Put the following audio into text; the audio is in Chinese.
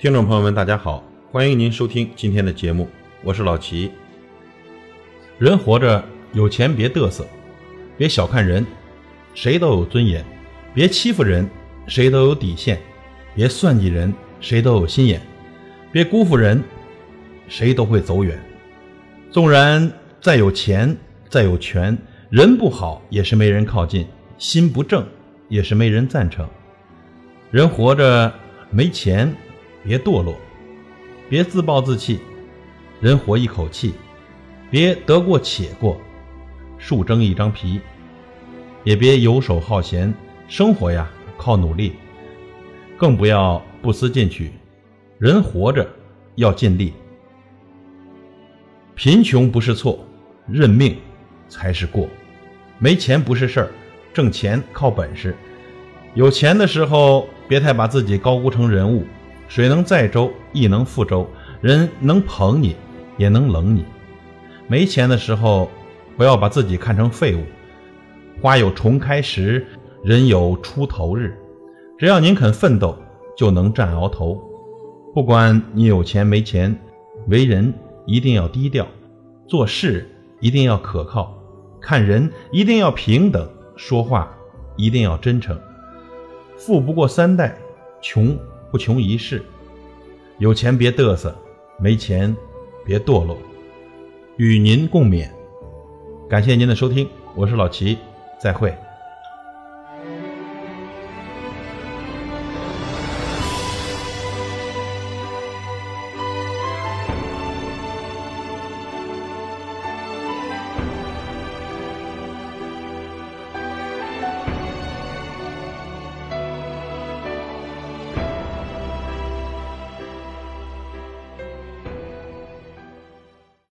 听众朋友们，大家好，欢迎您收听今天的节目，我是老齐。人活着，有钱别嘚瑟，别小看人，谁都有尊严；别欺负人，谁都有底线；别算计人，谁都有心眼；别辜负人，谁都会走远。纵然再有钱，再有权，人不好也是没人靠近，心不正也是没人赞成。人活着，没钱。别堕落，别自暴自弃，人活一口气，别得过且过，树争一张皮，也别游手好闲，生活呀靠努力，更不要不思进取，人活着要尽力。贫穷不是错，认命才是过，没钱不是事儿，挣钱靠本事，有钱的时候别太把自己高估成人物。水能载舟，亦能覆舟。人能捧你，也能冷你。没钱的时候，不要把自己看成废物。花有重开时，人有出头日。只要您肯奋斗，就能占鳌头。不管你有钱没钱，为人一定要低调，做事一定要可靠，看人一定要平等，说话一定要真诚。富不过三代，穷。不穷一世，有钱别嘚瑟，没钱别堕落。与您共勉，感谢您的收听，我是老齐，再会。